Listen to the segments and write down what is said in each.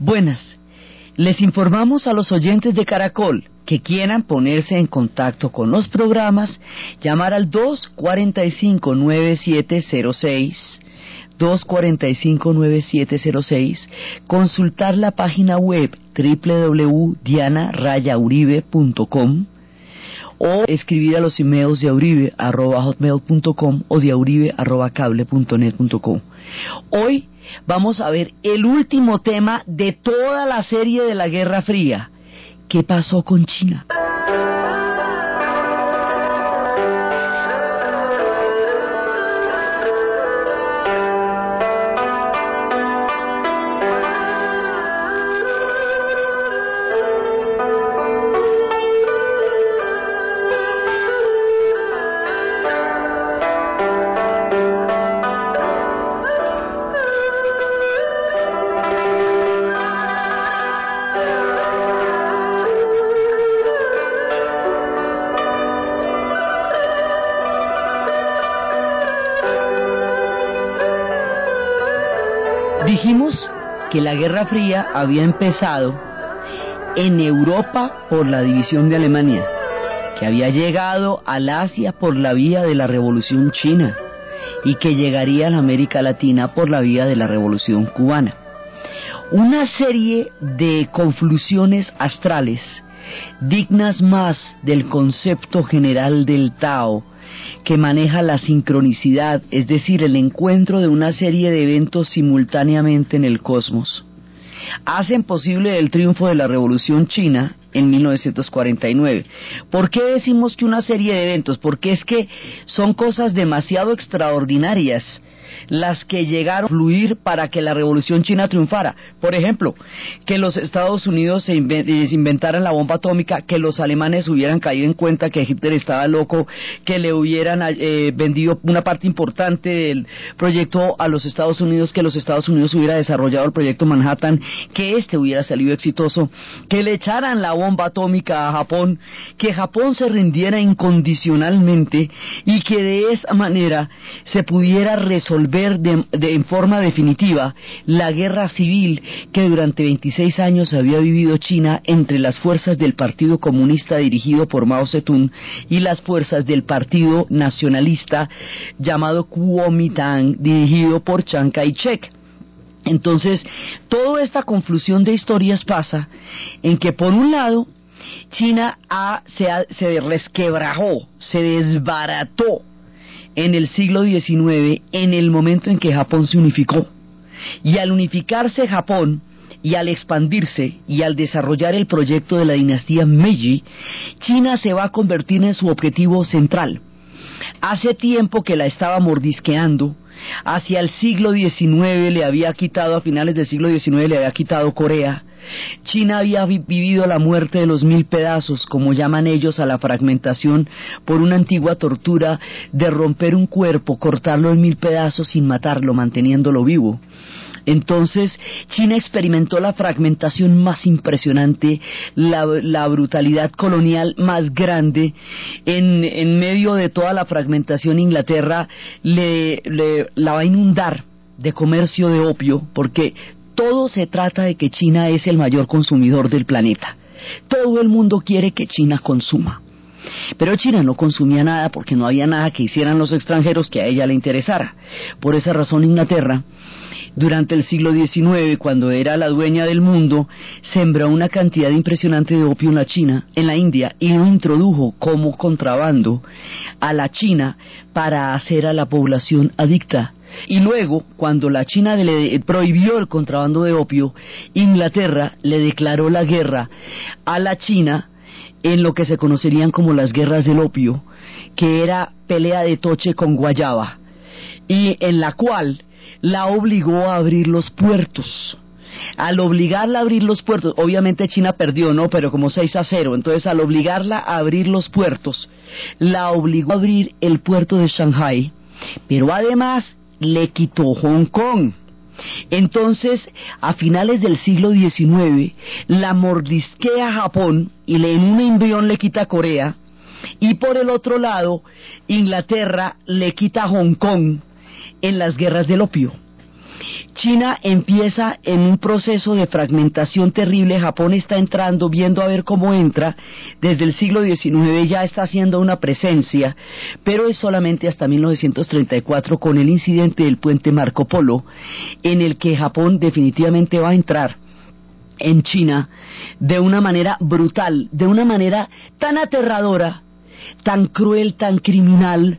Buenas. Les informamos a los oyentes de Caracol que quieran ponerse en contacto con los programas, llamar al 245-9706, 245-9706, consultar la página web www.dianarayauribe.com o escribir a los emails de auribe.hotmail.com o de auribe.cable.net.com. Hoy vamos a ver el último tema de toda la serie de la Guerra Fría. ¿Qué pasó con China? Que la Guerra Fría había empezado en Europa por la división de Alemania, que había llegado al Asia por la vía de la Revolución China y que llegaría a la América Latina por la vía de la Revolución Cubana. Una serie de conflusiones astrales dignas más del concepto general del Tao que maneja la sincronicidad, es decir, el encuentro de una serie de eventos simultáneamente en el cosmos, hacen posible el triunfo de la Revolución China en 1949. ¿Por qué decimos que una serie de eventos? Porque es que son cosas demasiado extraordinarias las que llegaron a fluir para que la revolución china triunfara. Por ejemplo, que los Estados Unidos se, inventaran la bomba atómica, que los alemanes hubieran caído en cuenta que Hitler estaba loco, que le hubieran eh, vendido una parte importante del proyecto a los Estados Unidos, que los Estados Unidos hubiera desarrollado el proyecto Manhattan, que este hubiera salido exitoso, que le echaran la bomba atómica a Japón, que Japón se rindiera incondicionalmente y que de esa manera se pudiera resolver de, en forma definitiva la guerra civil que durante 26 años había vivido China entre las fuerzas del Partido Comunista dirigido por Mao Zedong y las fuerzas del Partido Nacionalista llamado Kuomintang dirigido por Chiang Kai-shek. Entonces, toda esta confusión de historias pasa en que por un lado China se, se resquebrajó, se desbarató en el siglo XIX, en el momento en que Japón se unificó. Y al unificarse Japón, y al expandirse y al desarrollar el proyecto de la dinastía Meiji, China se va a convertir en su objetivo central. Hace tiempo que la estaba mordisqueando, hacia el siglo XIX le había quitado, a finales del siglo XIX le había quitado Corea, China había vivido la muerte de los mil pedazos, como llaman ellos a la fragmentación, por una antigua tortura de romper un cuerpo, cortarlo en mil pedazos sin matarlo, manteniéndolo vivo. Entonces, China experimentó la fragmentación más impresionante, la, brutalidad colonial más grande. En, medio de toda la fragmentación, Inglaterra le, la va a inundar de comercio de opio, porque todo se trata de que China es el mayor consumidor del planeta. Todo el mundo quiere que China consuma. Pero China no consumía nada porque no había nada que hicieran los extranjeros que a ella le interesara. Por esa razón Inglaterra, durante el siglo XIX, cuando era la dueña del mundo, sembró una cantidad impresionante de opio en la China, en la India, y lo introdujo como contrabando a la China para hacer a la población adicta y luego, cuando la China le prohibió el contrabando de opio, Inglaterra le declaró la guerra a la China en lo que se conocerían como las guerras del opio, que era pelea de toche con guayaba, y en la cual la obligó a abrir los puertos. Al obligarla a abrir los puertos, obviamente China perdió, ¿no? Pero como 6 a 0, entonces al obligarla a abrir los puertos, la obligó a abrir el puerto de Shanghai, pero además le quitó Hong Kong. Entonces, a finales del siglo XIX, la mordisquea Japón y en un envión le quita Corea, y por el otro lado, Inglaterra le quita Hong Kong en las guerras del opio. China empieza en un proceso de fragmentación terrible, Japón está entrando, viendo a ver cómo entra, desde el siglo XIX ya está haciendo una presencia, pero es solamente hasta 1934 con el incidente del puente Marco Polo, en el que Japón definitivamente va a entrar en China de una manera brutal, de una manera tan aterradora, tan cruel, tan criminal,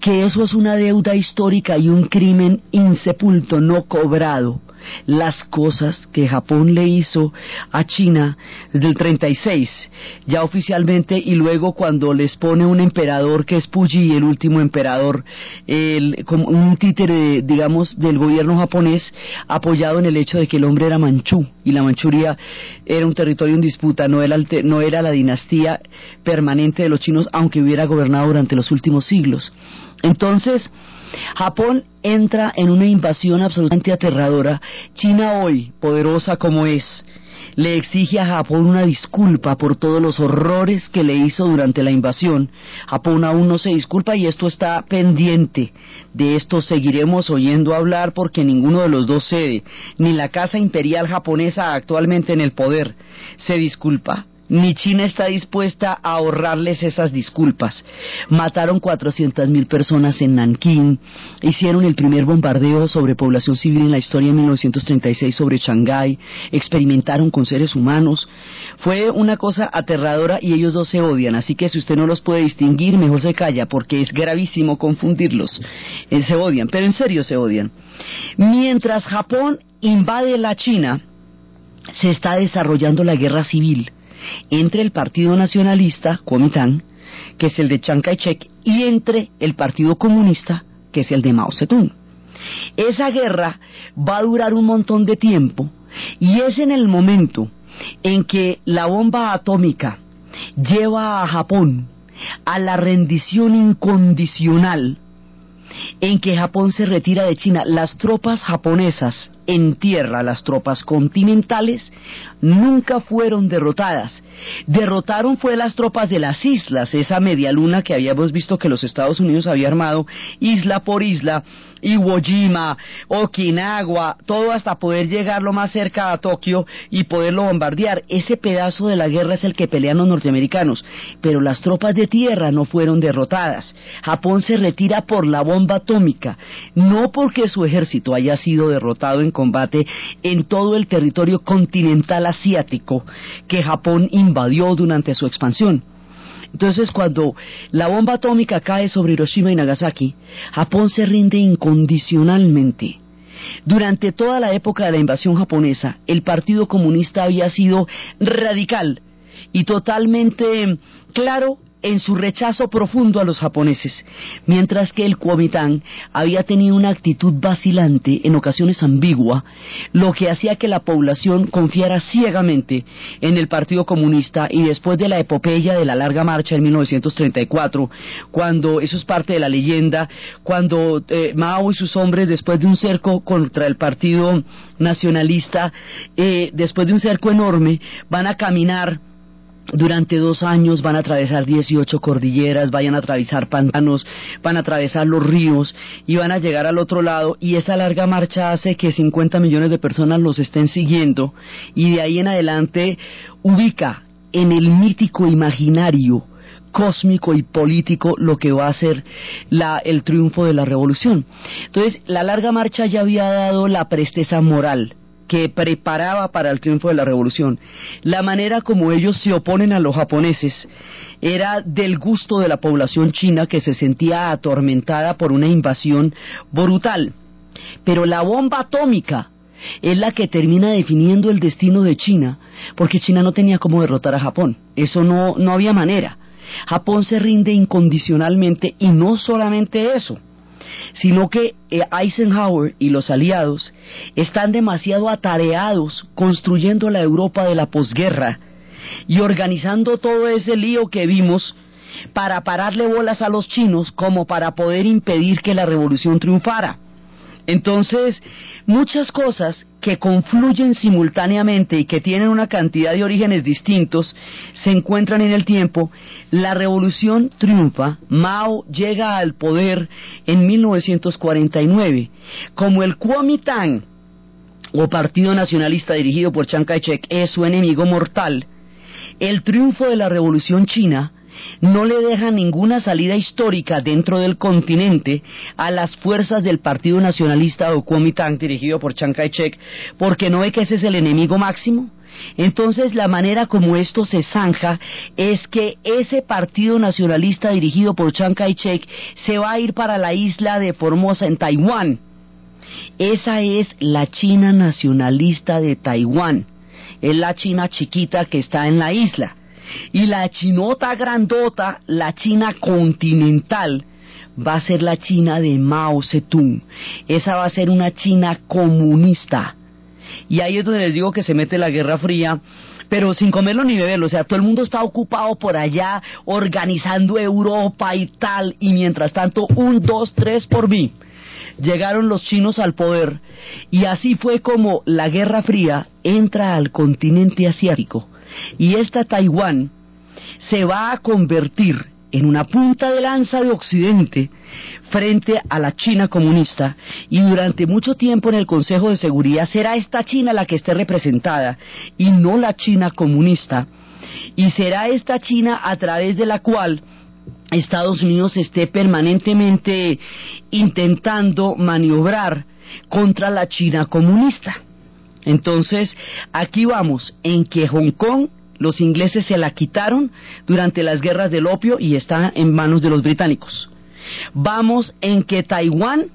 que eso es una deuda histórica y un crimen insepulto, no cobrado. Las cosas que Japón le hizo a China desde el 36, ya oficialmente, y luego cuando les pone un emperador que es Puyi, el último emperador, el, como un títere, digamos, del gobierno japonés, apoyado en el hecho de que el hombre era manchú, y la Manchuria era un territorio en disputa, no era, no era la dinastía permanente de los chinos, aunque hubiera gobernado durante los últimos siglos. Entonces, Japón entra en una invasión absolutamente aterradora. China hoy, poderosa como es, le exige a Japón una disculpa por todos los horrores que le hizo durante la invasión. Japón aún no se disculpa y esto está pendiente. De esto seguiremos oyendo hablar porque ninguno de los dos cede, ni la Casa Imperial japonesa actualmente en el poder se disculpa ni China está dispuesta a ahorrarles esas disculpas. Mataron 400.000 personas en Nankín, hicieron el primer bombardeo sobre población civil en la historia en 1936 sobre Shanghái, experimentaron con seres humanos. Fue una cosa aterradora y ellos dos se odian, así que si usted no los puede distinguir, mejor se calla, porque es gravísimo confundirlos. Eh, se odian, pero en serio se odian. Mientras Japón invade la China, se está desarrollando la guerra civil entre el Partido Nacionalista, Kuomintang, que es el de Chiang Kai-shek, y entre el Partido Comunista, que es el de Mao Zedong. Esa guerra va a durar un montón de tiempo y es en el momento en que la bomba atómica lleva a Japón a la rendición incondicional en que Japón se retira de China. Las tropas japonesas en tierra, las tropas continentales, nunca fueron derrotadas. Derrotaron fue las tropas de las islas, esa media luna que habíamos visto que los Estados Unidos había armado isla por isla, Iwo Jima, Okinawa, todo hasta poder llegar lo más cerca a Tokio y poderlo bombardear. Ese pedazo de la guerra es el que pelean los norteamericanos, pero las tropas de tierra no fueron derrotadas. Japón se retira por la bomba atómica, no porque su ejército haya sido derrotado en combate en todo el territorio continental asiático que Japón invadió durante su expansión. Entonces, cuando la bomba atómica cae sobre Hiroshima y Nagasaki, Japón se rinde incondicionalmente. Durante toda la época de la invasión japonesa, el Partido Comunista había sido radical y totalmente claro en su rechazo profundo a los japoneses, mientras que el Kuomintang había tenido una actitud vacilante, en ocasiones ambigua, lo que hacía que la población confiara ciegamente en el Partido Comunista y después de la epopeya de la larga marcha en 1934, cuando, eso es parte de la leyenda, cuando eh, Mao y sus hombres, después de un cerco contra el Partido Nacionalista, eh, después de un cerco enorme, van a caminar durante dos años van a atravesar 18 cordilleras, vayan a atravesar pantanos, van a atravesar los ríos y van a llegar al otro lado y esa larga marcha hace que 50 millones de personas los estén siguiendo y de ahí en adelante ubica en el mítico imaginario cósmico y político lo que va a ser la, el triunfo de la revolución. Entonces, la larga marcha ya había dado la presteza moral, que preparaba para el triunfo de la revolución. La manera como ellos se oponen a los japoneses era del gusto de la población china que se sentía atormentada por una invasión brutal. Pero la bomba atómica es la que termina definiendo el destino de China, porque China no tenía cómo derrotar a Japón. Eso no, no había manera. Japón se rinde incondicionalmente y no solamente eso sino que eh, Eisenhower y los aliados están demasiado atareados construyendo la Europa de la posguerra y organizando todo ese lío que vimos para pararle bolas a los chinos como para poder impedir que la revolución triunfara. Entonces, muchas cosas que confluyen simultáneamente y que tienen una cantidad de orígenes distintos se encuentran en el tiempo. La revolución triunfa, Mao llega al poder en 1949. Como el Kuomintang, o Partido Nacionalista dirigido por Chiang Kai-shek, es su enemigo mortal, el triunfo de la revolución china no le deja ninguna salida histórica dentro del continente a las fuerzas del Partido Nacionalista o Kuomintang dirigido por Chiang Kai-shek, porque no ve que ese es el enemigo máximo. Entonces la manera como esto se zanja es que ese partido nacionalista dirigido por Chiang Kai-shek se va a ir para la isla de Formosa en Taiwán. Esa es la China nacionalista de Taiwán. Es la China chiquita que está en la isla. Y la chinota grandota, la China continental, va a ser la China de Mao Zedong. Esa va a ser una China comunista. Y ahí es donde les digo que se mete la Guerra Fría, pero sin comerlo ni beberlo. O sea, todo el mundo está ocupado por allá organizando Europa y tal. Y mientras tanto, un, dos, tres por mí. Llegaron los chinos al poder y así fue como la Guerra Fría entra al continente asiático y esta Taiwán se va a convertir en una punta de lanza de Occidente frente a la China comunista y durante mucho tiempo en el Consejo de Seguridad será esta China la que esté representada y no la China comunista y será esta China a través de la cual Estados Unidos esté permanentemente intentando maniobrar contra la China comunista. Entonces, aquí vamos, en que Hong Kong los ingleses se la quitaron durante las guerras del opio y está en manos de los británicos. Vamos en que Taiwán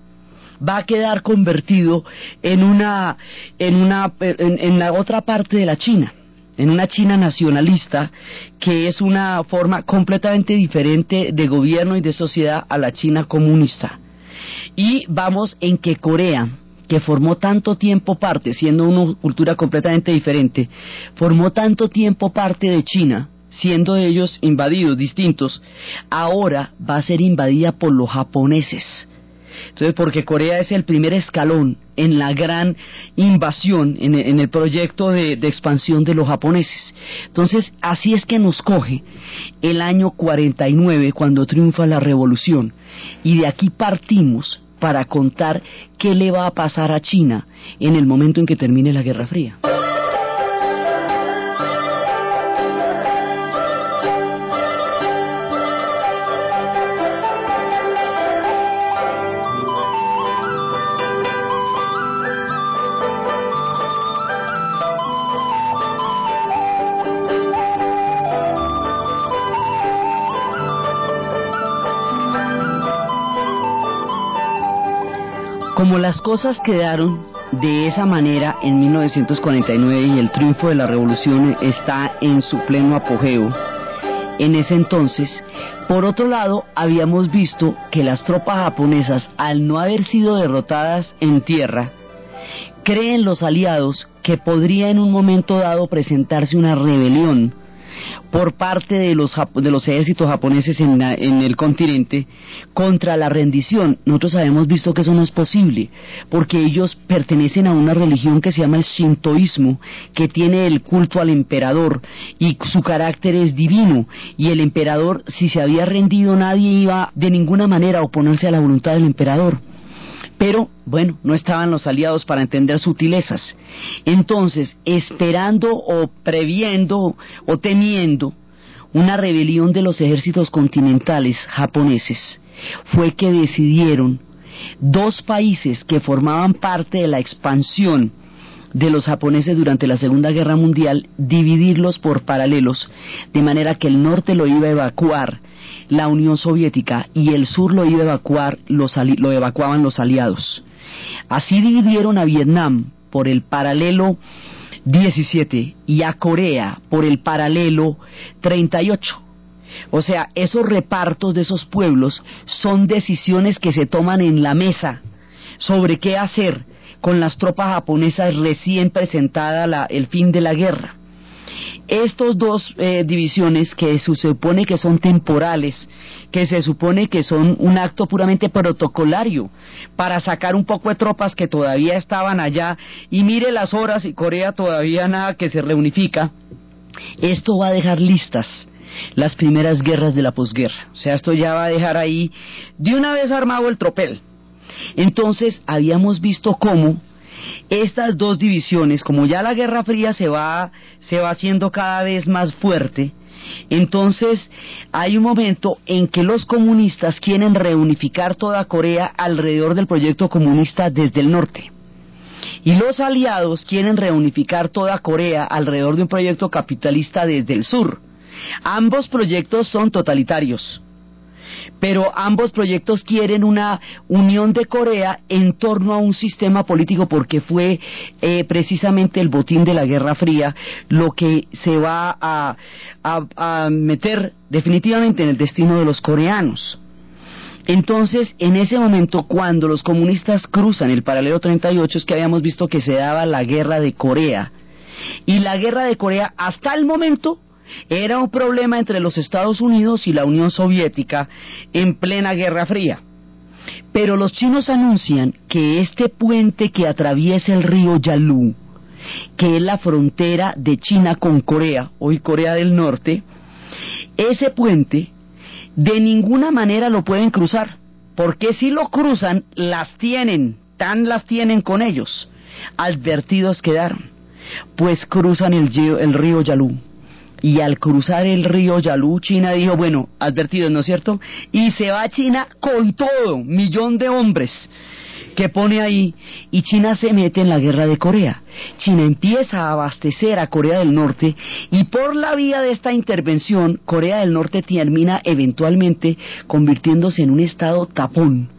va a quedar convertido en una en una en, la otra parte de la China, en una China nacionalista que es una forma completamente diferente de gobierno y de sociedad a la China comunista. Y vamos en que Corea que formó tanto tiempo parte, siendo una cultura completamente diferente, formó tanto tiempo parte de China, siendo ellos invadidos, distintos, ahora va a ser invadida por los japoneses. Entonces, porque Corea es el primer escalón en la gran invasión, en, el proyecto de, de, expansión de los japoneses. Entonces, así es que nos coge el año 49, cuando triunfa la revolución, y de aquí partimos para contar qué le va a pasar a China en el momento en que termine la Guerra Fría. Como las cosas quedaron de esa manera en 1949 y el triunfo de la revolución está en su pleno apogeo, en ese entonces, por otro lado, habíamos visto que las tropas japonesas, al no haber sido derrotadas en tierra, creen los aliados que podría en un momento dado presentarse una rebelión por parte de los, de los ejércitos japoneses en, en el continente contra la rendición. Nosotros habíamos visto que eso no es posible, porque ellos pertenecen a una religión que se llama el shintoísmo, que tiene el culto al emperador y su carácter es divino. Y el emperador, si se había rendido, nadie iba de ninguna manera a oponerse a la voluntad del emperador. Pero, bueno, no estaban los aliados para entender sutilezas. Entonces, esperando o previendo o temiendo una rebelión de los ejércitos continentales japoneses, fue que decidieron dos países que formaban parte de la expansión de los japoneses durante la Segunda Guerra Mundial, dividirlos por paralelos, de manera que el norte lo iba a evacuar la Unión Soviética y el sur lo iba a evacuar, los, lo evacuaban los aliados. Así dividieron a Vietnam por el paralelo 17 y a Corea por el paralelo 38. O sea, esos repartos de esos pueblos son decisiones que se toman en la mesa sobre qué hacer con las tropas japonesas recién presentada el fin de la guerra. estos dos eh, divisiones que se supone que son temporales, que se supone que son un acto puramente protocolario para sacar un poco de tropas que todavía estaban allá y mire las horas y Corea todavía nada que se reunifica, esto va a dejar listas las primeras guerras de la posguerra. O sea, esto ya va a dejar ahí de una vez armado el tropel. Entonces, habíamos visto cómo estas dos divisiones, como ya la Guerra Fría se va, se va haciendo cada vez más fuerte, entonces hay un momento en que los comunistas quieren reunificar toda Corea alrededor del proyecto comunista desde el norte. Y los aliados quieren reunificar toda Corea alrededor de un proyecto capitalista desde el sur. Ambos proyectos son totalitarios pero ambos proyectos quieren una unión de Corea en torno a un sistema político porque fue eh, precisamente el botín de la Guerra Fría lo que se va a, a meter definitivamente en el destino de los coreanos. Entonces, en ese momento, cuando los comunistas cruzan el paralelo 38, es que habíamos visto que se daba la guerra de Corea. Y la guerra de Corea, hasta el momento, era un problema entre los Estados Unidos y la Unión Soviética en plena Guerra Fría. Pero los chinos anuncian que este puente que atraviesa el río Yalu, que es la frontera de China con Corea, hoy Corea del Norte, ese puente de ninguna manera lo pueden cruzar, porque si lo cruzan, las tienen, tan las tienen con ellos. Advertidos quedaron, pues cruzan el, el río Yalu y al cruzar el río Yalu, China dijo, bueno, advertido, ¿no es cierto? Y se va a China con todo, millón de hombres que pone ahí y China se mete en la guerra de Corea. China empieza a abastecer a Corea del Norte y por la vía de esta intervención Corea del Norte termina eventualmente convirtiéndose en un estado tapón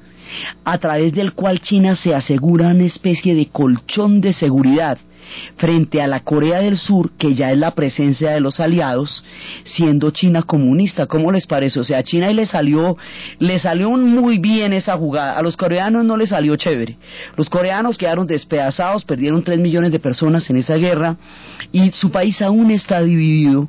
a través del cual China se asegura una especie de colchón de seguridad frente a la Corea del Sur, que ya es la presencia de los aliados, siendo China comunista. ¿Cómo les parece? O sea, a China le salió, le salió muy bien esa jugada. A los coreanos no les salió chévere. Los coreanos quedaron despedazados, perdieron tres millones de personas en esa guerra y su país aún está dividido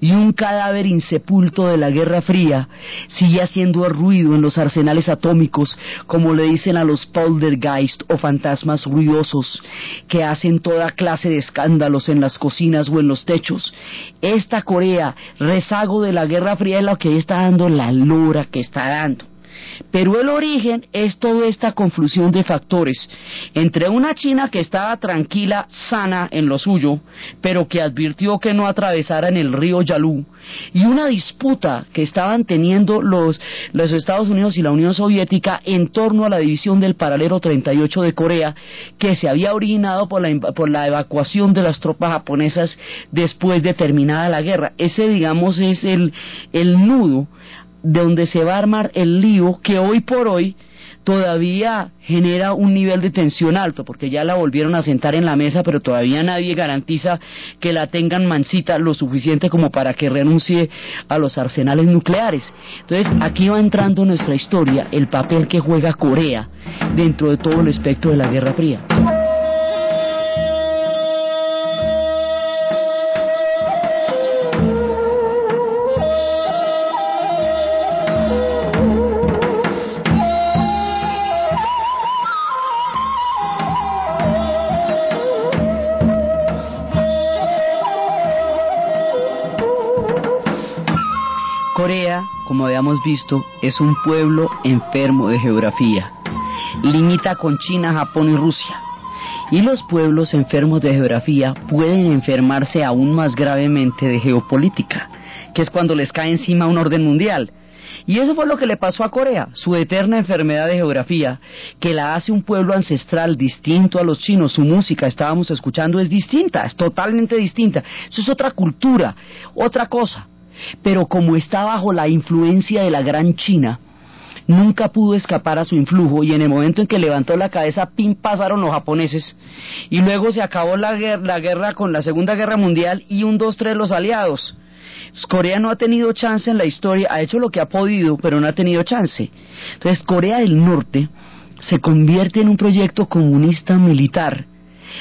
y un cadáver insepulto de la Guerra Fría sigue haciendo ruido en los arsenales atómicos, como le dicen a los poltergeist o fantasmas ruidosos que hacen toda clase de escándalos en las cocinas o en los techos. Esta Corea, rezago de la Guerra Fría, es lo que está dando la lora que está dando. Pero el origen es toda esta confusión de factores entre una China que estaba tranquila, sana en lo suyo, pero que advirtió que no atravesaran el río Yalu, y una disputa que estaban teniendo los, los Estados Unidos y la Unión Soviética en torno a la división del paralelo 38 de Corea, que se había originado por la, por la evacuación de las tropas japonesas después de terminada la guerra. Ese, digamos, es el nudo de donde se va a armar el lío que hoy por hoy todavía genera un nivel de tensión alto, porque ya la volvieron a sentar en la mesa, pero todavía nadie garantiza que la tengan mansita lo suficiente como para que renuncie a los arsenales nucleares. Entonces, aquí va entrando nuestra historia, el papel que juega Corea dentro de todo el espectro de la Guerra Fría. Como habíamos visto, es un pueblo enfermo de geografía. Limita con China, Japón y Rusia. Y los pueblos enfermos de geografía pueden enfermarse aún más gravemente de geopolítica, que es cuando les cae encima un orden mundial. Y eso fue lo que le pasó a Corea, su eterna enfermedad de geografía, que la hace un pueblo ancestral distinto a los chinos. Su música, estábamos escuchando, es distinta, es totalmente distinta. Eso es otra cultura, otra cosa pero como está bajo la influencia de la gran China, nunca pudo escapar a su influjo y en el momento en que levantó la cabeza, pim, pasaron los japoneses y luego se acabó la guerra, la guerra con la Segunda Guerra Mundial y un, dos, tres los aliados. Corea no ha tenido chance en la historia, ha hecho lo que ha podido, pero no ha tenido chance. Entonces Corea del Norte se convierte en un proyecto comunista militar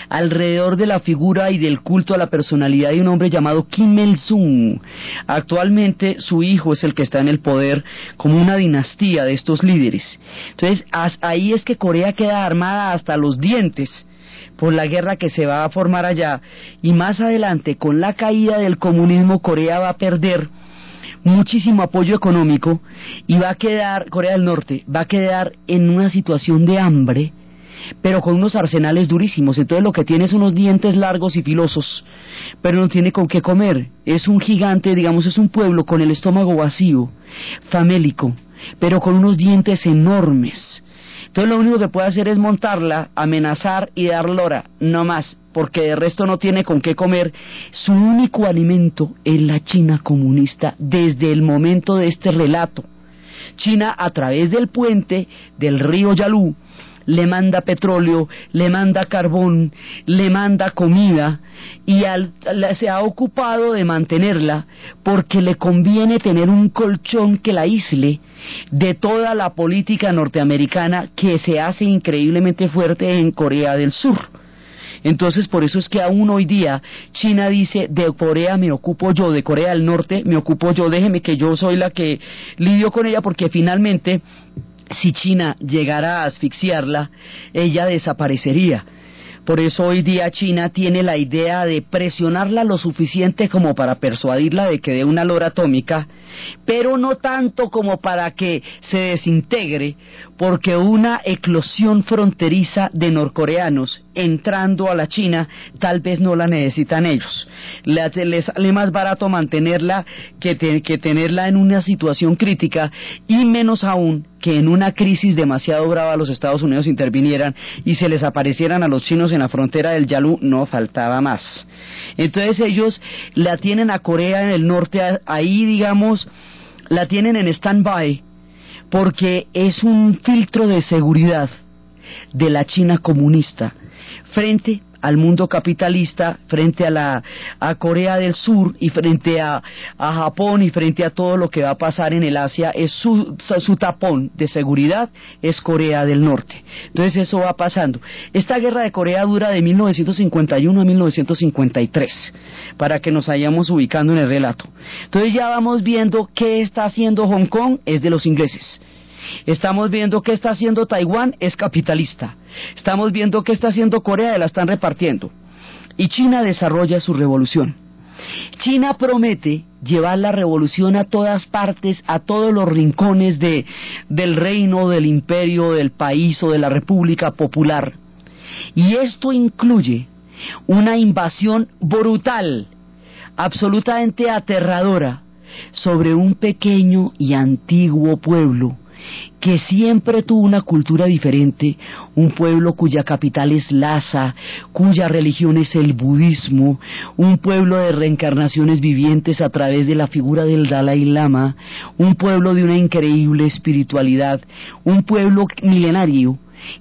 alrededor de la figura y del culto a la personalidad de un hombre llamado Kim Il-sung. Actualmente su hijo es el que está en el poder como una dinastía de estos líderes. Entonces ahí es que Corea queda armada hasta los dientes por la guerra que se va a formar allá y más adelante con la caída del comunismo Corea va a perder muchísimo apoyo económico y va a quedar, Corea del Norte, va a quedar en una situación de hambre, pero con unos arsenales durísimos. Entonces lo que tiene es unos dientes largos y filosos, pero no tiene con qué comer. Es un gigante, digamos, es un pueblo con el estómago vacío, famélico, pero con unos dientes enormes. Entonces lo único que puede hacer es montarla, amenazar y dar lora, no más porque de resto no tiene con qué comer, su único alimento es la China comunista desde el momento de este relato. China a través del puente del río Yalu le manda petróleo, le manda carbón, le manda comida y se ha ocupado de mantenerla porque le conviene tener un colchón que la aísle de toda la política norteamericana que se hace increíblemente fuerte en Corea del Sur. Entonces, por eso es que aún hoy día China dice, de Corea me ocupo yo, de Corea del Norte me ocupo yo, déjeme que yo soy la que lidio con ella, porque finalmente, si China llegara a asfixiarla, ella desaparecería. Por eso hoy día China tiene la idea de presionarla lo suficiente como para persuadirla de que dé una lora atómica, pero no tanto como para que se desintegre, porque una eclosión fronteriza de norcoreanos entrando a la China tal vez no la necesitan ellos. Les, sale más barato mantenerla que, que tenerla en una situación crítica y menos aún que en una crisis demasiado grave los Estados Unidos intervinieran y se les aparecieran a los chinos en la frontera del Yalu, no faltaba más. Entonces ellos la tienen a Corea en el norte, ahí digamos, la tienen en stand-by porque es un filtro de seguridad de la China comunista frente al mundo capitalista, frente a la Corea del Sur y frente a, a Japón y frente a todo lo que va a pasar en el Asia, es su, su tapón de seguridad es Corea del Norte. Entonces eso va pasando. Esta guerra de Corea dura de 1951 a 1953, para que nos hayamos ubicando en el relato. Entonces ya vamos viendo qué está haciendo Hong Kong, es de los ingleses. Estamos viendo qué está haciendo Taiwán, es capitalista. Estamos viendo qué está haciendo Corea, la están repartiendo. Y China desarrolla su revolución. China promete llevar la revolución a todas partes, a todos los rincones de, del reino, del imperio, del país o de la República Popular. Y esto incluye una invasión brutal, absolutamente aterradora, sobre un pequeño y antiguo pueblo que siempre tuvo una cultura diferente, un pueblo cuya capital es Lhasa, cuya religión es el budismo, un pueblo de reencarnaciones vivientes a través de la figura del Dalai Lama, un pueblo de una increíble espiritualidad, un pueblo milenario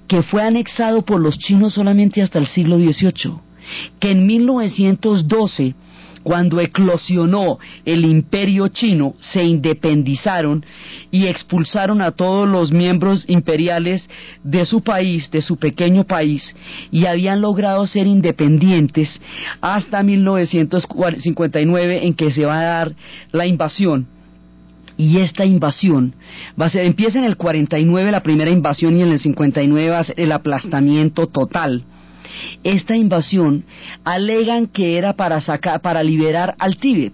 que fue anexado por los chinos solamente hasta el siglo XVIII, que en 1912 cuando eclosionó el imperio chino, se independizaron y expulsaron a todos los miembros imperiales de su país, de su pequeño país, y habían logrado ser independientes hasta 1959 en que se va a dar la invasión. Y esta invasión va a ser, empieza en el 49 la primera invasión y en el 59 va el aplastamiento total esta invasión alegan que era para sacar, para liberar al Tíbet.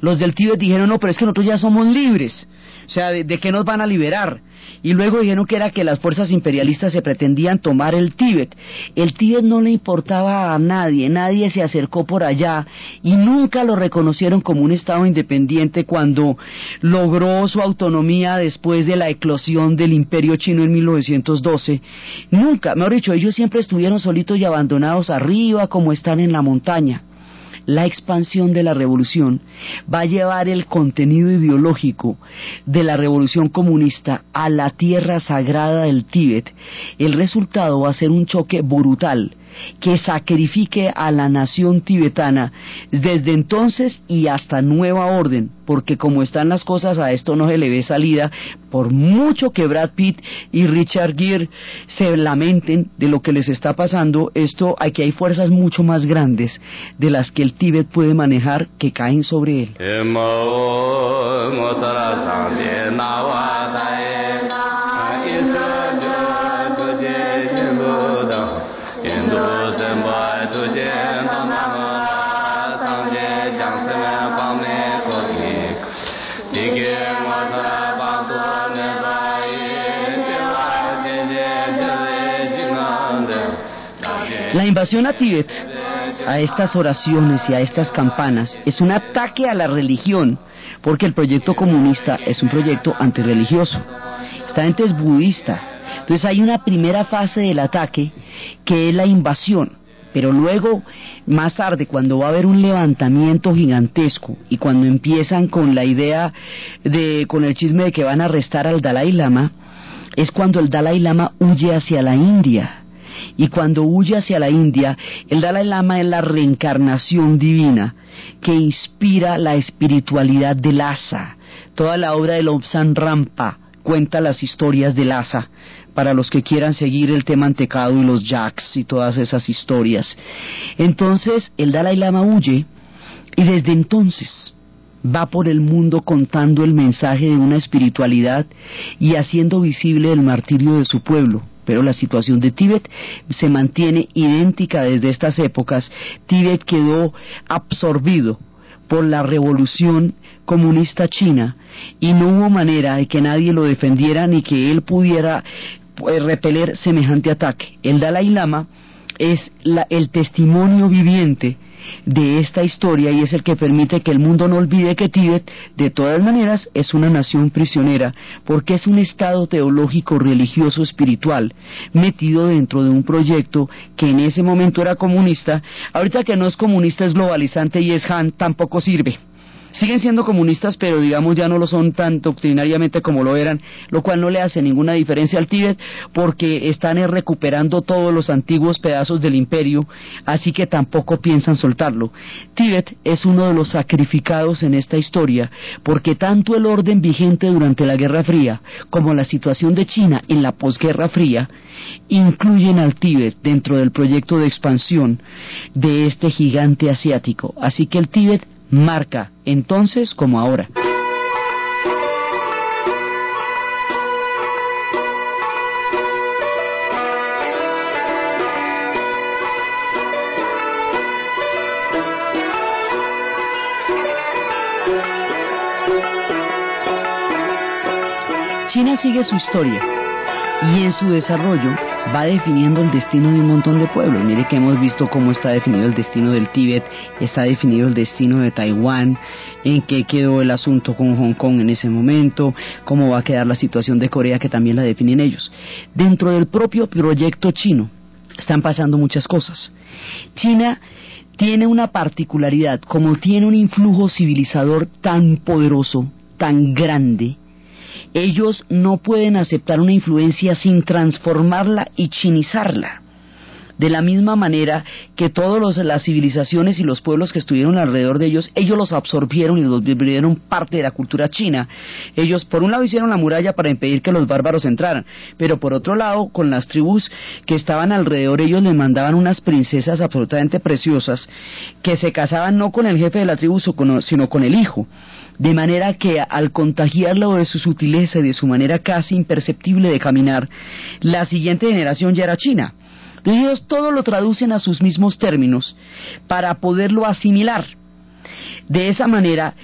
Los del Tíbet dijeron, no, pero es que nosotros ya somos libres. O sea, ¿de, qué nos van a liberar? Y luego dijeron que era que las fuerzas imperialistas se pretendían tomar el Tíbet. El Tíbet no le importaba a nadie, nadie se acercó por allá y nunca lo reconocieron como un Estado independiente cuando logró su autonomía después de la eclosión del imperio chino en 1912. Nunca, mejor dicho, ellos siempre estuvieron solitos y abandonados arriba como están en la montaña la expansión de la revolución va a llevar el contenido ideológico de la revolución comunista a la tierra sagrada del Tíbet, el resultado va a ser un choque brutal que sacrifique a la nación tibetana desde entonces y hasta nueva orden, porque como están las cosas a esto no se le ve salida, por mucho que Brad Pitt y Richard Gere se lamenten de lo que les está pasando, esto aquí hay fuerzas mucho más grandes de las que el Tíbet puede manejar que caen sobre él. La invasión a Tíbet, a estas oraciones y a estas campanas, es un ataque a la religión, porque el proyecto comunista es un proyecto antirreligioso. Esta gente es budista. Entonces hay una primera fase del ataque que es la invasión. Pero luego, más tarde, cuando va a haber un levantamiento gigantesco y cuando empiezan con la idea de, con el chisme de que van a arrestar al Dalai Lama, es cuando el Dalai Lama huye hacia la India y cuando huye hacia la India, el Dalai Lama es la reencarnación divina que inspira la espiritualidad de Lhasa. Toda la obra de Lobsang Rampa cuenta las historias de Lhasa para los que quieran seguir el tema antecado y los jacks y todas esas historias. Entonces el Dalai Lama huye y desde entonces va por el mundo contando el mensaje de una espiritualidad y haciendo visible el martirio de su pueblo pero la situación de Tíbet se mantiene idéntica desde estas épocas. Tíbet quedó absorbido por la revolución comunista china y no hubo manera de que nadie lo defendiera ni que él pudiera pues, repeler semejante ataque. El Dalai Lama es el testimonio viviente de esta historia y es el que permite que el mundo no olvide que Tíbet, de todas maneras, es una nación prisionera, porque es un estado teológico, religioso, espiritual, metido dentro de un proyecto que en ese momento era comunista, ahorita que no es comunista, es globalizante y es Han, tampoco sirve siguen siendo comunistas, pero digamos ya no lo son tan doctrinariamente como lo eran, lo cual no le hace ninguna diferencia al Tíbet porque están recuperando todos los antiguos pedazos del imperio, así que tampoco piensan soltarlo. Tíbet es uno de los sacrificados en esta historia porque tanto el orden vigente durante la Guerra Fría como la situación de China en la posguerra fría incluyen al Tíbet dentro del proyecto de expansión de este gigante asiático. Así que el Tíbet marca entonces como ahora. China sigue su historia y en su desarrollo va definiendo el destino de un montón de pueblos. Mire que hemos visto cómo está definido el destino del Tíbet, está definido el destino de Taiwán, en qué quedó el asunto con Hong Kong en ese momento, cómo va a quedar la situación de Corea que también la definen ellos. Dentro del propio proyecto chino están pasando muchas cosas. China tiene una particularidad, como tiene un influjo civilizador tan poderoso, tan grande, ellos no pueden aceptar una influencia sin transformarla y chinizarla. De la misma manera que todas las civilizaciones y los pueblos que estuvieron alrededor de ellos, ellos los absorbieron y los vivieron parte de la cultura china. Ellos, por un lado, hicieron la muralla para impedir que los bárbaros entraran, pero por otro lado, con las tribus que estaban alrededor, ellos les mandaban unas princesas absolutamente preciosas que se casaban no con el jefe de la tribu, sino con el hijo de manera que al contagiarlo de su sutileza y de su manera casi imperceptible de caminar, la siguiente generación ya era china. Entonces todo lo traducen a sus mismos términos para poderlo asimilar. De esa manera,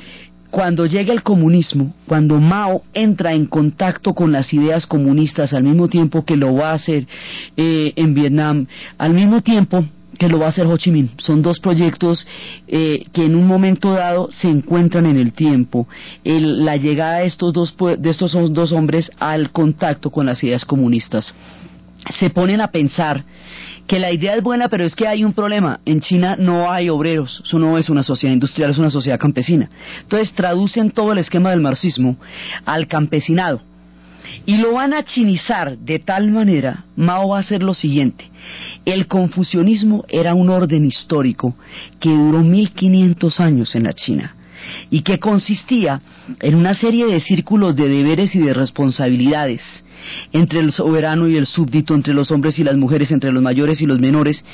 cuando llega el comunismo, cuando Mao entra en contacto con las ideas comunistas al mismo tiempo que lo va a hacer eh, en Vietnam, al mismo tiempo que lo va a hacer Ho Chi Minh. Son dos proyectos eh, que en un momento dado se encuentran en el tiempo. la llegada de estos, dos, de estos dos hombres al contacto con las ideas comunistas. Se ponen a pensar que la idea es buena, pero es que hay un problema. En China no hay obreros, eso no es una sociedad industrial, es una sociedad campesina. Entonces traducen todo el esquema del marxismo al campesinado y lo van a chinizar de tal manera, Mao va a hacer lo siguiente. El confucianismo era un orden histórico que duró 1500 años en la China y que consistía en una serie de círculos de deberes y de responsabilidades entre el soberano y el súbdito, entre los hombres y las mujeres, entre los mayores y los menores,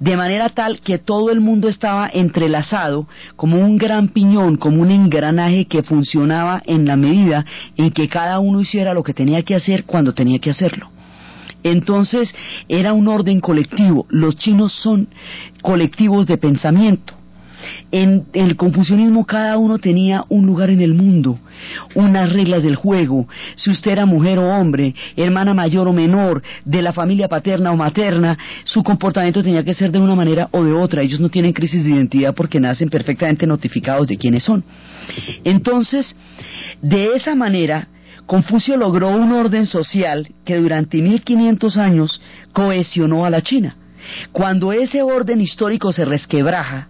de manera tal que todo el mundo estaba entrelazado como un gran piñón, como un engranaje que funcionaba en la medida en que cada uno hiciera lo que tenía que hacer cuando tenía que hacerlo. Entonces era un orden colectivo. Los chinos son colectivos de pensamiento. En, el confucianismo cada uno tenía un lugar en el mundo, unas reglas del juego, si usted era mujer o hombre, hermana mayor o menor, de la familia paterna o materna, su comportamiento tenía que ser de una manera o de otra. Ellos no tienen crisis de identidad porque nacen perfectamente notificados de quiénes son. Entonces, de esa manera, Confucio logró un orden social que durante 1500 años cohesionó a la China. Cuando ese orden histórico se resquebraja,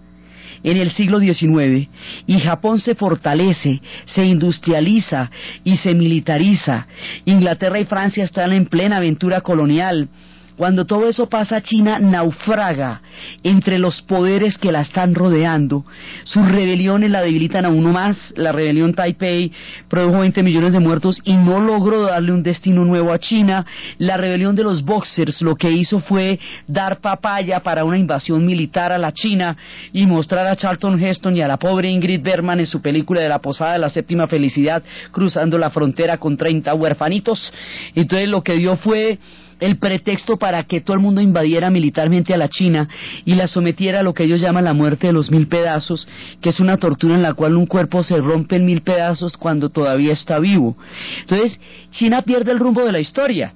en el siglo XIX y Japón se fortalece, se industrializa y se militariza. Inglaterra y Francia están en plena aventura colonial. Cuando todo eso pasa, China naufraga entre los poderes que la están rodeando. Sus rebeliones la debilitan a uno más. La rebelión Taipei produjo 20 millones de muertos y no logró darle un destino nuevo a China. La rebelión de los Boxers lo que hizo fue dar papaya para una invasión militar a la China y mostrar a Charlton Heston y a la pobre Ingrid Bergman en su película de la posada de la séptima felicidad cruzando la frontera con 30 huerfanitos. Entonces lo que dio fue el pretexto para que todo el mundo invadiera militarmente a la China y la sometiera a lo que ellos llaman la muerte de los mil pedazos, que es una tortura en la cual un cuerpo se rompe en mil pedazos cuando todavía está vivo. Entonces, China pierde el rumbo de la historia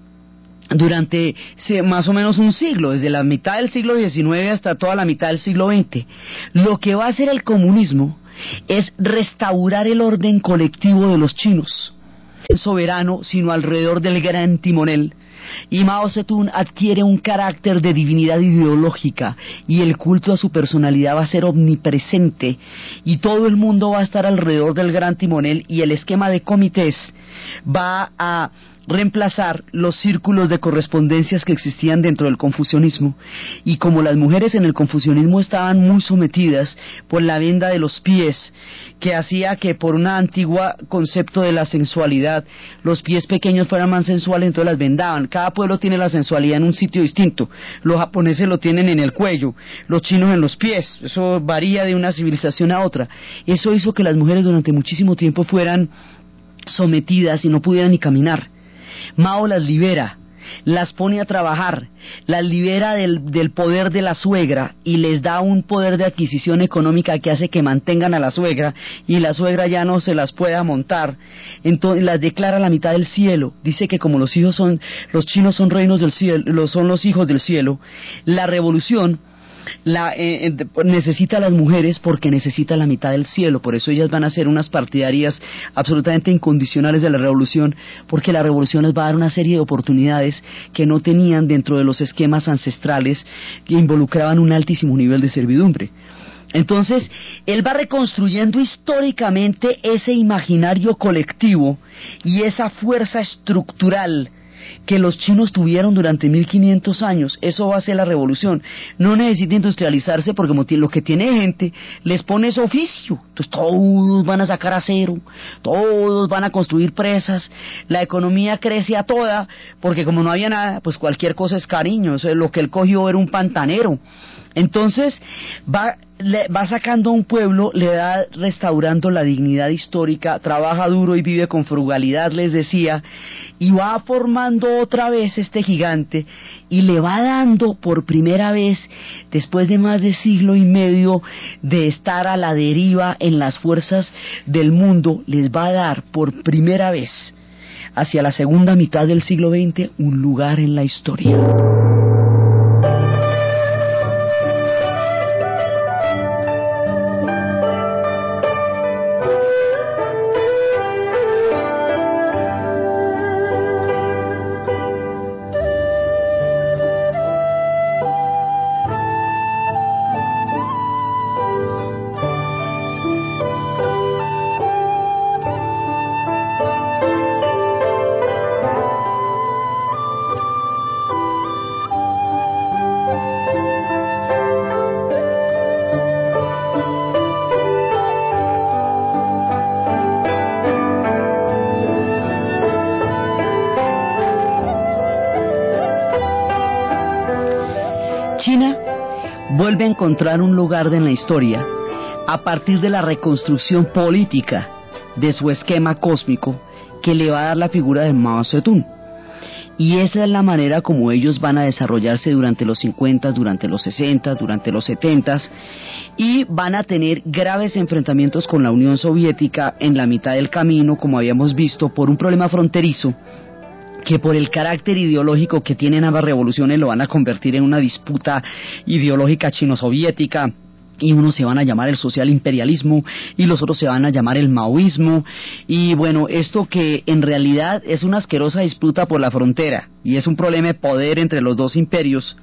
durante más o menos un siglo, desde la mitad del siglo XIX hasta toda la mitad del siglo XX. Lo que va a hacer el comunismo es restaurar el orden colectivo de los chinos soberano, sino alrededor del gran timonel, y Mao Zedong adquiere un carácter de divinidad ideológica y el culto a su personalidad va a ser omnipresente y todo el mundo va a estar alrededor del gran timonel y el esquema de comités va a reemplazar los círculos de correspondencias que existían dentro del confucianismo. Y como las mujeres en el confucianismo estaban muy sometidas por la venda de los pies, que hacía que por un antiguo concepto de la sensualidad, los pies pequeños fueran más sensuales, entonces las vendaban. Cada pueblo tiene la sensualidad en un sitio distinto. Los japoneses lo tienen en el cuello, los chinos en los pies. Eso varía de una civilización a otra. Eso hizo que las mujeres durante muchísimo tiempo fueran sometidas y no pudieran ni caminar. Mao las libera, las pone a trabajar, las libera del, poder de la suegra y les da un poder de adquisición económica que hace que mantengan a la suegra y la suegra ya no se las pueda montar. Entonces las declara la mitad del cielo. Dice que como los hijos son, los chinos son reinos del cielo, son los hijos del cielo, la revolución la, eh, eh, necesita a las mujeres porque necesita la mitad del cielo, por eso ellas van a ser unas partidarias absolutamente incondicionales de la revolución, porque la revolución les va a dar una serie de oportunidades que no tenían dentro de los esquemas ancestrales que involucraban un altísimo nivel de servidumbre. Entonces, él va reconstruyendo históricamente ese imaginario colectivo y esa fuerza estructural que los chinos tuvieron durante 1500 años. Eso va a ser la revolución. No necesita industrializarse porque lo que tiene gente les pone ese oficio. Entonces todos van a sacar acero, todos van a construir presas, la economía crece a toda porque como no había nada, pues cualquier cosa es cariño. lo que él cogió era un pantanero. Entonces va, va sacando a un pueblo, le da restaurando la dignidad histórica, trabaja duro y vive con frugalidad, les decía, y va formando otra vez este gigante y le va dando por primera vez, después de más de siglo y medio de estar a la deriva en las fuerzas del mundo, les va a dar por primera vez hacia la segunda mitad del siglo XX un lugar en la historia. Encontrar un lugar en la historia a partir de la reconstrucción política de su esquema cósmico que le va a dar la figura de Mao Zedong. Y esa es la manera como ellos van a desarrollarse durante los 50, durante los 60, durante los 70 y van a tener graves enfrentamientos con la Unión Soviética en la mitad del camino, como habíamos visto, por un problema fronterizo que por el carácter ideológico que tienen ambas revoluciones lo van a convertir en una disputa ideológica chino-soviética y unos se van a llamar el social imperialismo y los otros se van a llamar el maoísmo. Y bueno, esto que en realidad es una asquerosa disputa por la frontera y es un problema de poder entre los dos imperios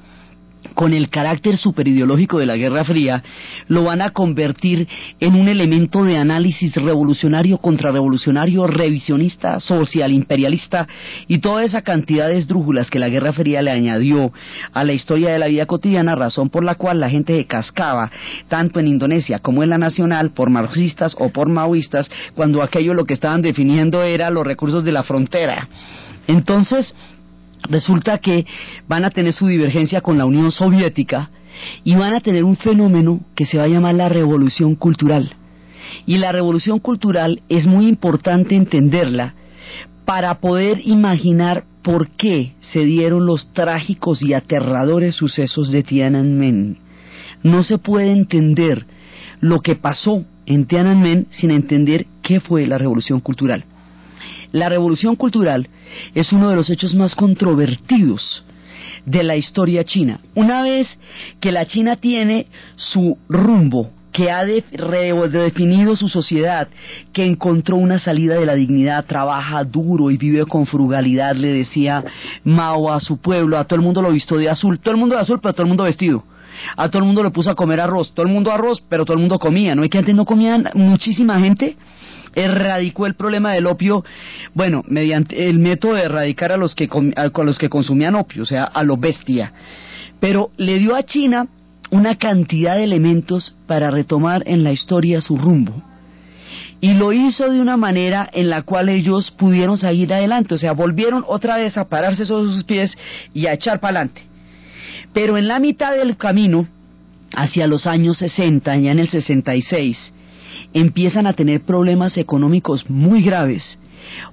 con el carácter superideológico de la Guerra Fría, lo van a convertir en un elemento de análisis revolucionario, contrarrevolucionario, revisionista, social, imperialista y toda esa cantidad de esdrújulas que la Guerra Fría le añadió a la historia de la vida cotidiana, razón por la cual la gente se cascaba, tanto en Indonesia como en la nacional, por marxistas o por maoístas, cuando aquello lo que estaban definiendo era los recursos de la frontera. Entonces, resulta que van a tener su divergencia con la Unión Soviética y van a tener un fenómeno que se va a llamar la revolución cultural. Y la revolución cultural es muy importante entenderla para poder imaginar por qué se dieron los trágicos y aterradores sucesos de Tiananmen. No se puede entender lo que pasó en Tiananmen sin entender qué fue la revolución cultural. La revolución cultural es uno de los hechos más controvertidos de la historia china. Una vez que la China tiene su rumbo, que ha redefinido su sociedad, que encontró una salida de la dignidad, trabaja duro y vive con frugalidad, le decía Mao a su pueblo, a todo el mundo lo visto de azul, todo el mundo de azul, pero todo el mundo vestido. A todo el mundo le puso a comer arroz, todo el mundo arroz, pero todo el mundo comía, ¿no? Y que antes no comían muchísima gente, erradicó el problema del opio, bueno, mediante el método de erradicar a los que, a los que consumían opio, o sea, a lo bestia. Pero le dio a China una cantidad de elementos para retomar en la historia su rumbo. Y lo hizo de una manera en la cual ellos pudieron seguir adelante, o sea, volvieron otra vez a pararse sobre sus pies y a echar para adelante. Pero en la mitad del camino, hacia los años 60, ya en el 66, empiezan a tener problemas económicos muy graves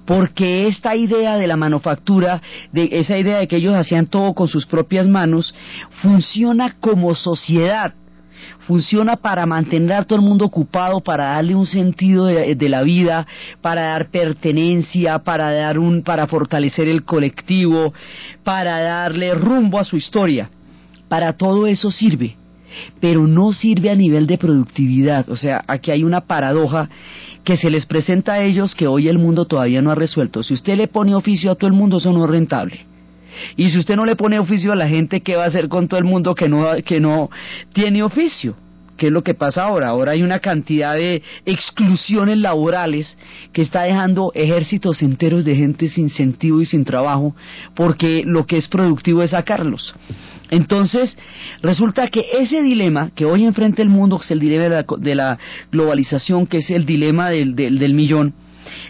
porque esta idea de la manufactura, de esa idea de que ellos hacían todo con sus propias manos, funciona como sociedad, funciona para mantener a todo el mundo ocupado, para darle un sentido de, la vida, para dar pertenencia, para dar un, para fortalecer el colectivo, para darle rumbo a su historia. Para todo eso sirve pero no sirve a nivel de productividad. O sea, aquí hay una paradoja que se les presenta a ellos que hoy el mundo todavía no ha resuelto. Si usted le pone oficio a todo el mundo, eso no es rentable. Y si usted no le pone oficio a la gente, ¿qué va a hacer con todo el mundo que no, que no tiene oficio? ¿Qué es lo que pasa ahora? Ahora hay una cantidad de exclusiones laborales que está dejando ejércitos enteros de gente sin sentido y sin trabajo, porque lo que es productivo es sacarlos. Entonces, resulta que ese dilema que hoy enfrenta el mundo, que es el dilema de la, globalización, que es el dilema del, del millón,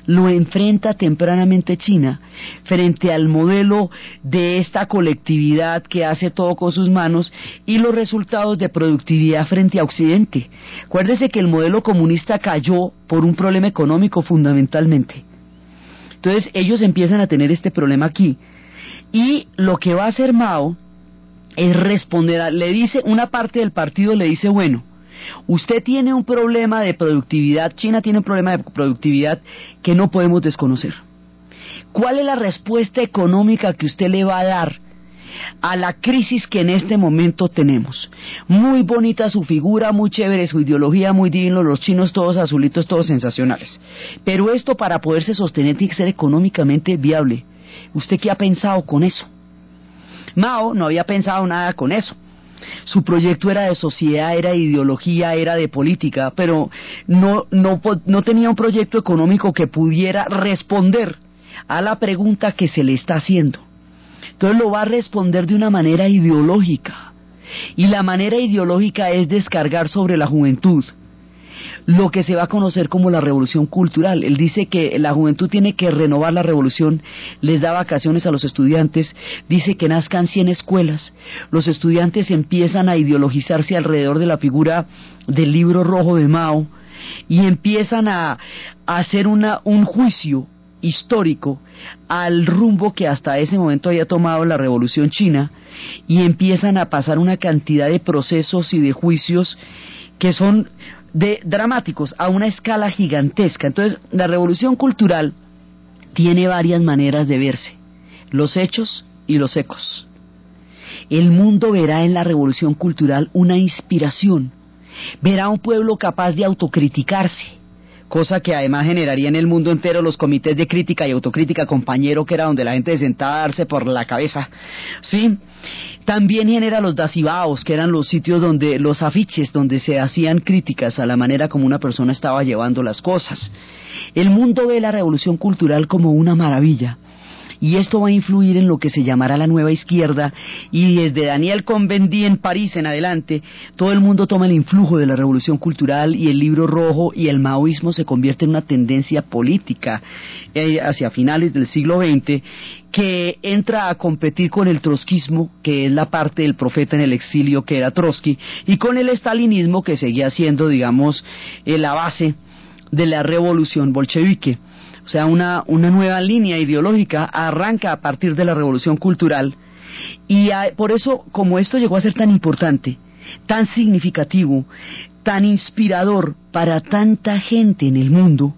lo enfrenta tempranamente China frente al modelo de esta colectividad que hace todo con sus manos y los resultados de productividad frente a Occidente. Acuérdese que el modelo comunista cayó por un problema económico fundamentalmente. Entonces ellos empiezan a tener este problema aquí. Y lo que va a hacer Mao es responder a, le dice, una parte del partido le dice, bueno, usted tiene un problema de productividad, China tiene un problema de productividad que no podemos desconocer. ¿Cuál es la respuesta económica que usted le va a dar a la crisis que en este momento tenemos? Muy bonita su figura, muy chévere su ideología, muy divino, los chinos todos azulitos, todos sensacionales. Pero esto para poderse sostener tiene que ser económicamente viable. ¿Usted qué ha pensado con eso? Mao no había pensado nada con eso. Su proyecto era de sociedad, era de ideología, era de política, pero no, no, no tenía un proyecto económico que pudiera responder a la pregunta que se le está haciendo. Entonces lo va a responder de una manera ideológica. Y la manera ideológica es descargar sobre la juventud lo que se va a conocer como la revolución cultural. Él dice que la juventud tiene que renovar la revolución, les da vacaciones a los estudiantes, dice que nazcan 100 escuelas, los estudiantes empiezan a ideologizarse alrededor de la figura del libro rojo de Mao y empiezan a, hacer una, un juicio histórico al rumbo que hasta ese momento había tomado la revolución china y empiezan a pasar una cantidad de procesos y de juicios que son de dramáticos a una escala gigantesca. Entonces, la revolución cultural tiene varias maneras de verse, los hechos y los ecos. El mundo verá en la revolución cultural una inspiración, verá un pueblo capaz de autocriticarse, cosa que además generaría en el mundo entero los comités de crítica y autocrítica compañero, que era donde la gente se sentaba a darse por la cabeza, ¿sí? También genera los dacibaos, que eran los sitios donde, los afiches donde se hacían críticas a la manera como una persona estaba llevando las cosas. El mundo ve la revolución cultural como una maravilla, y esto va a influir en lo que se llamará la nueva izquierda y desde Daniel Convendi en París en adelante todo el mundo toma el influjo de la revolución cultural y el libro rojo y el maoísmo se convierte en una tendencia política eh, hacia finales del siglo XX que entra a competir con el trotskismo, que es la parte del profeta en el exilio que era Trotsky, y con el estalinismo que seguía siendo, digamos, eh, la base de la revolución bolchevique. O sea, una, una nueva línea ideológica arranca a partir de la revolución cultural y por eso, como esto llegó a ser tan importante, tan significativo, tan inspirador para tanta gente en el mundo,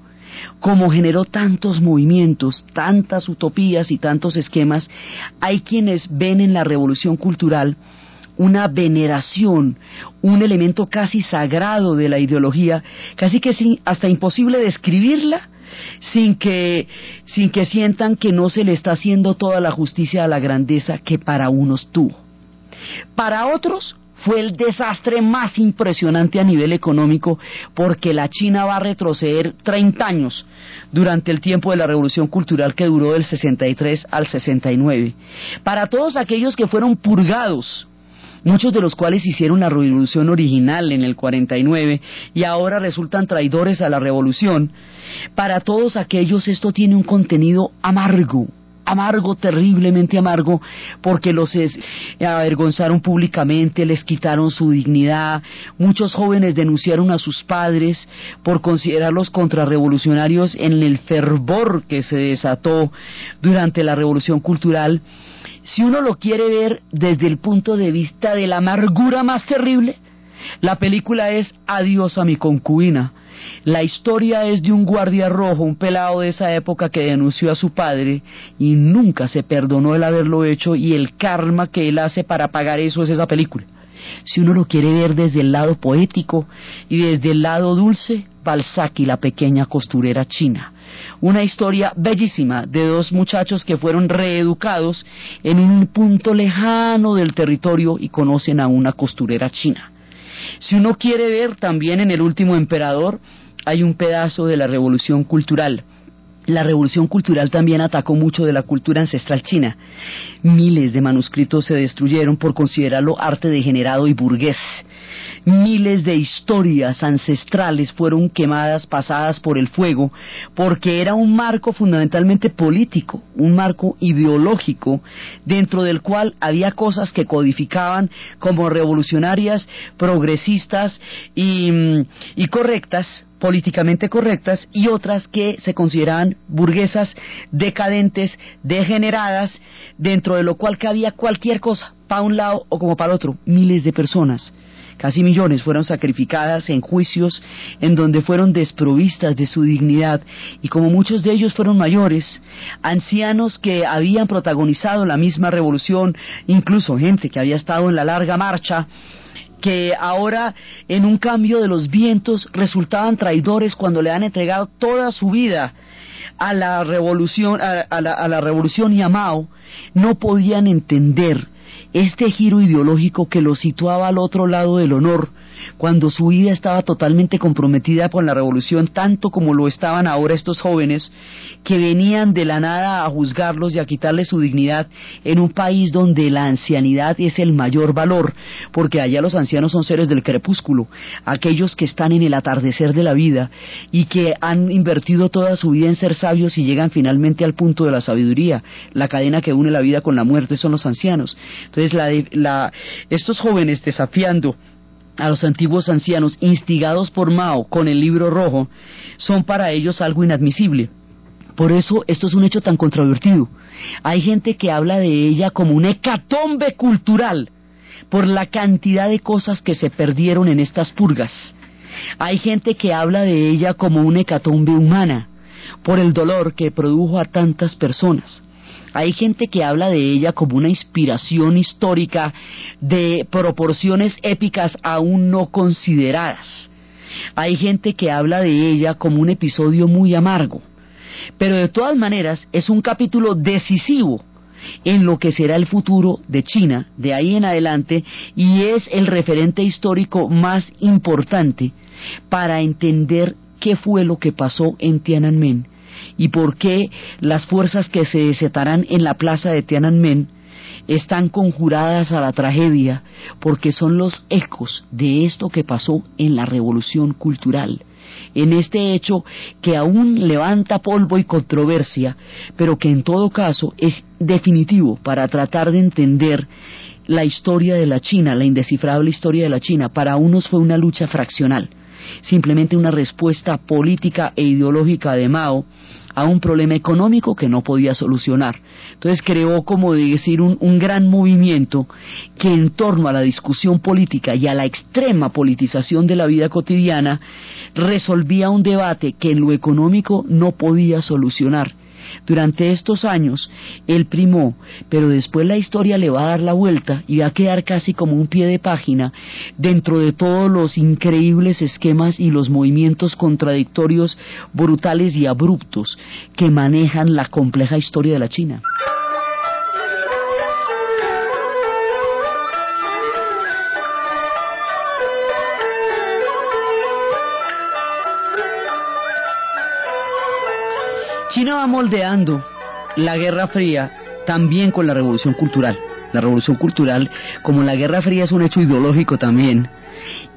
como generó tantos movimientos, tantas utopías y tantos esquemas, hay quienes ven en la revolución cultural una veneración, un elemento casi sagrado de la ideología, casi que es hasta imposible describirla sin que, sin que sientan que no se le está haciendo toda la justicia a la grandeza que para unos tuvo. Para otros fue el desastre más impresionante a nivel económico porque la China va a retroceder 30 años durante el tiempo de la revolución cultural que duró del 63 al 69. Para todos aquellos que fueron purgados muchos de los cuales hicieron la revolución original en el 49 y ahora resultan traidores a la revolución, para todos aquellos esto tiene un contenido amargo, amargo, terriblemente amargo, porque los avergonzaron públicamente, les quitaron su dignidad. Muchos jóvenes denunciaron a sus padres por considerarlos contrarrevolucionarios en el fervor que se desató durante la revolución cultural si uno lo quiere ver desde el punto de vista de la amargura más terrible, la película es Adiós a mi concubina. La historia es de un guardia rojo, un pelado de esa época que denunció a su padre y nunca se perdonó el haberlo hecho y el karma que él hace para pagar eso es esa película. Si uno lo quiere ver desde el lado poético y desde el lado dulce, Balzac y la pequeña costurera china una historia bellísima de dos muchachos que fueron reeducados en un punto lejano del territorio y conocen a una costurera china. Si uno quiere ver también en el último emperador, hay un pedazo de la revolución cultural. La revolución cultural también atacó mucho de la cultura ancestral china. Miles de manuscritos se destruyeron por considerarlo arte degenerado y burgués. Miles de historias ancestrales fueron quemadas, pasadas por el fuego, porque era un marco fundamentalmente político, un marco ideológico, dentro del cual había cosas que codificaban como revolucionarias, progresistas y, mm, correctas, políticamente correctas y otras que se consideraban burguesas, decadentes, degeneradas, dentro de lo cual cabía cualquier cosa, para un lado o como para el otro, miles de personas casi millones fueron sacrificadas en juicios en donde fueron desprovistas de su dignidad. Y como muchos de ellos fueron mayores, ancianos que habían protagonizado la misma revolución, incluso gente que había estado en la larga marcha, que ahora en un cambio de los vientos resultaban traidores cuando le han entregado toda su vida a la revolución a, la, a la revolución y a Mao no podían entender este giro ideológico que lo situaba al otro lado del honor cuando su vida estaba totalmente comprometida con la revolución, tanto como lo estaban ahora estos jóvenes que venían de la nada a juzgarlos y a quitarles su dignidad en un país donde la ancianidad es el mayor valor, porque allá los ancianos son seres del crepúsculo, aquellos que están en el atardecer de la vida y que han invertido toda su vida en ser sabios y llegan finalmente al punto de la sabiduría. La cadena que une la vida con la muerte son los ancianos. Entonces, la, estos jóvenes desafiando a los antiguos ancianos, instigados por Mao con el libro rojo, son para ellos algo inadmisible. Por eso esto es un hecho tan controvertido. Hay gente que habla de ella como un hecatombe cultural por la cantidad de cosas que se perdieron en estas purgas. Hay gente que habla de ella como una hecatombe humana por el dolor que produjo a tantas personas. Hay gente que habla de ella como una inspiración histórica de proporciones épicas aún no consideradas. Hay gente que habla de ella como un episodio muy amargo. Pero de todas maneras es un capítulo decisivo en lo que será el futuro de China de ahí en adelante y es el referente histórico más importante para entender qué fue lo que pasó en Tiananmen y por qué las fuerzas que se desatarán en la plaza de Tiananmen están conjuradas a la tragedia porque son los ecos de esto que pasó en la revolución cultural, en este hecho que aún levanta polvo y controversia, pero que en todo caso es definitivo para tratar de entender la historia de la China, la indescifrable historia de la China. Para unos fue una lucha fraccional, simplemente una respuesta política e ideológica de Mao a un problema económico que no podía solucionar. Entonces creó, como decir, un, un, gran movimiento que en torno a la discusión política y a la extrema politización de la vida cotidiana resolvía un debate que en lo económico no podía solucionar durante estos años él primó, pero después la historia le va a dar la vuelta y va a quedar casi como un pie de página dentro de todos los increíbles esquemas y los movimientos contradictorios, brutales y abruptos que manejan la compleja historia de la China. China va moldeando la Guerra Fría también con la Revolución Cultural. La Revolución Cultural, como la Guerra Fría es un hecho ideológico también,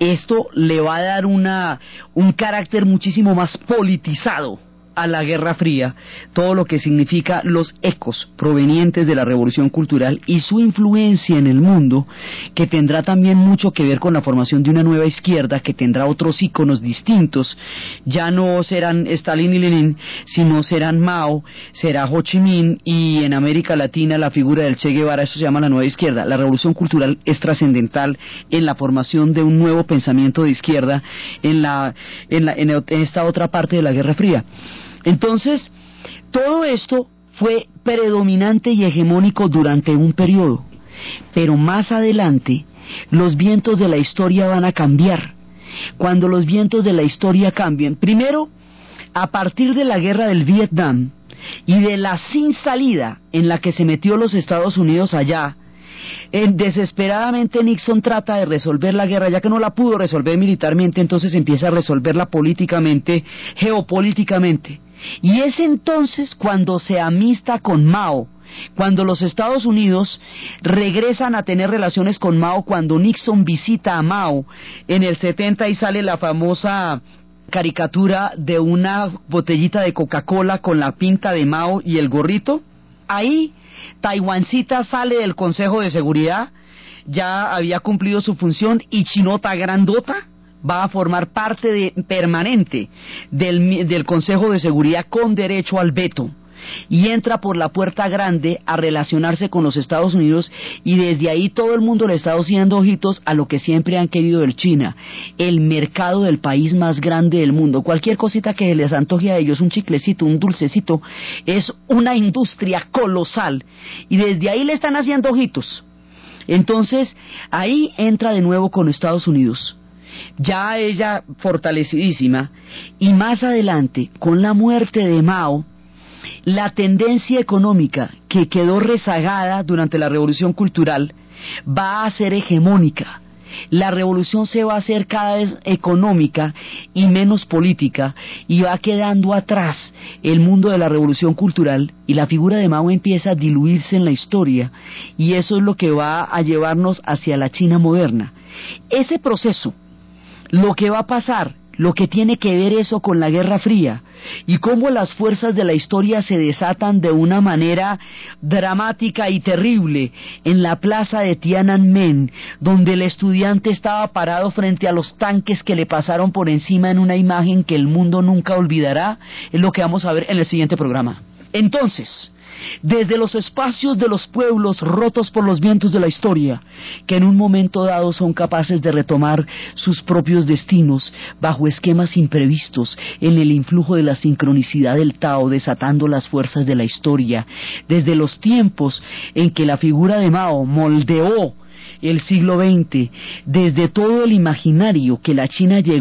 esto le va a dar una, un carácter muchísimo más politizado a la Guerra Fría, todo lo que significa los ecos provenientes de la revolución cultural y su influencia en el mundo, que tendrá también mucho que ver con la formación de una nueva izquierda que tendrá otros íconos distintos. Ya no serán Stalin y Lenin, sino serán Mao, será Ho Chi Minh y en América Latina la figura del Che Guevara, eso se llama la nueva izquierda. La revolución cultural es trascendental en la formación de un nuevo pensamiento de izquierda en, la, en, la, en esta otra parte de la Guerra Fría. Entonces, todo esto fue predominante y hegemónico durante un periodo, pero más adelante los vientos de la historia van a cambiar. Cuando los vientos de la historia cambien, primero, a partir de la guerra del Vietnam y de la sin salida en la que se metió los Estados Unidos allá, desesperadamente Nixon trata de resolver la guerra, ya que no la pudo resolver militarmente, entonces empieza a resolverla políticamente, geopolíticamente. Y es entonces cuando se amista con Mao, cuando los Estados Unidos regresan a tener relaciones con Mao, cuando Nixon visita a Mao en el 70 y sale la famosa caricatura de una botellita de Coca-Cola con la pinta de Mao y el gorrito, ahí Taiwancita sale del Consejo de Seguridad, ya había cumplido su función y Chinota Grandota va a formar parte de, permanente del, del Consejo de Seguridad con derecho al veto y entra por la puerta grande a relacionarse con los Estados Unidos y desde ahí todo el mundo le está haciendo ojitos a lo que siempre han querido del China, el mercado del país más grande del mundo. Cualquier cosita que les antoje a ellos, un chiclecito, un dulcecito, es una industria colosal y desde ahí le están haciendo ojitos. Entonces, ahí entra de nuevo con Estados Unidos ya ella fortalecidísima, y más adelante, con la muerte de Mao, la tendencia económica que quedó rezagada durante la revolución cultural va a ser hegemónica la revolución se va a hacer cada vez económica y menos política y va quedando atrás el mundo de la revolución cultural y la figura de Mao empieza a diluirse en la historia y eso es lo que va a llevarnos hacia la China moderna. Ese proceso, lo que va a pasar lo que tiene que ver eso con la Guerra Fría y cómo las fuerzas de la historia se desatan de una manera dramática y terrible en la plaza de Tiananmen, donde el estudiante estaba parado frente a los tanques que le pasaron por encima en una imagen que el mundo nunca olvidará, es lo que vamos a ver en el siguiente programa. Entonces, desde los espacios de los pueblos rotos por los vientos de la historia, que en un momento dado son capaces de retomar sus propios destinos bajo esquemas imprevistos en el influjo de la sincronicidad del Tao desatando las fuerzas de la historia, desde los tiempos en que la figura de Mao moldeó el siglo XX, desde todo el imaginario que la China llegó